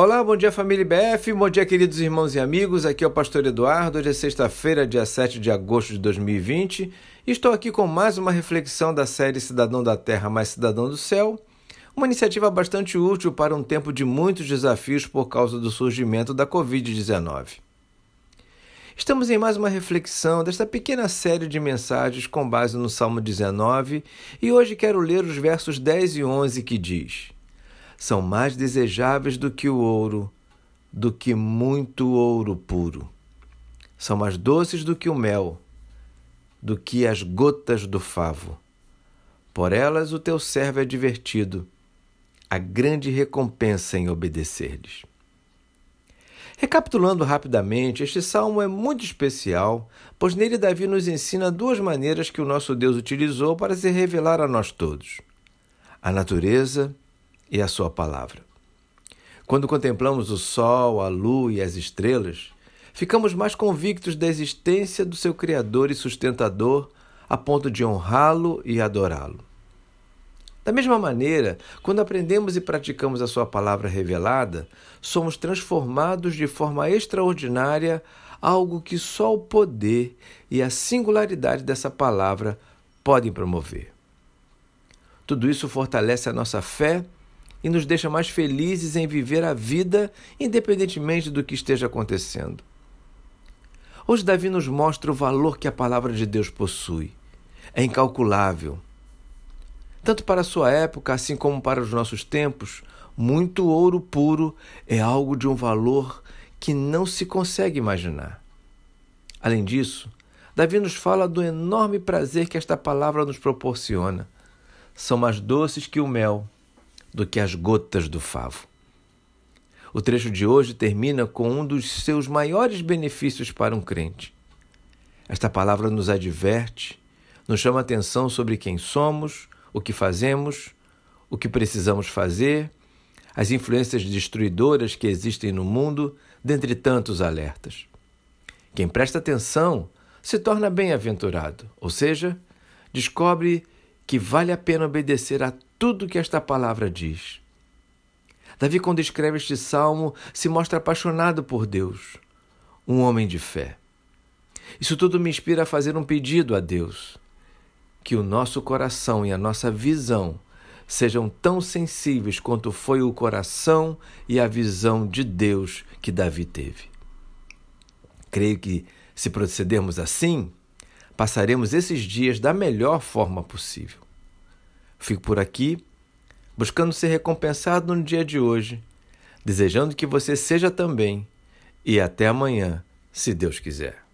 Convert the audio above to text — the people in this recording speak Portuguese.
Olá, bom dia família BF, bom dia queridos irmãos e amigos, aqui é o Pastor Eduardo, hoje é sexta-feira, dia 7 de agosto de 2020 e estou aqui com mais uma reflexão da série Cidadão da Terra mais Cidadão do Céu, uma iniciativa bastante útil para um tempo de muitos desafios por causa do surgimento da Covid-19. Estamos em mais uma reflexão desta pequena série de mensagens com base no Salmo 19 e hoje quero ler os versos 10 e 11 que diz são mais desejáveis do que o ouro, do que muito ouro puro. São mais doces do que o mel, do que as gotas do favo. Por elas o teu servo é divertido, a grande recompensa em obedecer-lhes. Recapitulando rapidamente, este salmo é muito especial, pois nele Davi nos ensina duas maneiras que o nosso Deus utilizou para se revelar a nós todos: a natureza e a Sua palavra. Quando contemplamos o Sol, a Lua e as estrelas, ficamos mais convictos da existência do seu Criador e sustentador, a ponto de honrá-lo e adorá-lo. Da mesma maneira, quando aprendemos e praticamos a Sua palavra revelada, somos transformados de forma extraordinária, algo que só o poder e a singularidade dessa palavra podem promover. Tudo isso fortalece a nossa fé e nos deixa mais felizes em viver a vida, independentemente do que esteja acontecendo. Hoje, Davi nos mostra o valor que a palavra de Deus possui. É incalculável. Tanto para a sua época, assim como para os nossos tempos, muito ouro puro é algo de um valor que não se consegue imaginar. Além disso, Davi nos fala do enorme prazer que esta palavra nos proporciona. São mais doces que o mel do que as gotas do favo. O trecho de hoje termina com um dos seus maiores benefícios para um crente. Esta palavra nos adverte, nos chama atenção sobre quem somos, o que fazemos, o que precisamos fazer, as influências destruidoras que existem no mundo, dentre tantos alertas. Quem presta atenção se torna bem-aventurado, ou seja, descobre que vale a pena obedecer a tudo que esta palavra diz. Davi, quando escreve este salmo, se mostra apaixonado por Deus, um homem de fé. Isso tudo me inspira a fazer um pedido a Deus: que o nosso coração e a nossa visão sejam tão sensíveis quanto foi o coração e a visão de Deus que Davi teve. Creio que, se procedermos assim, passaremos esses dias da melhor forma possível. Fico por aqui, buscando ser recompensado no dia de hoje, desejando que você seja também, e até amanhã, se Deus quiser.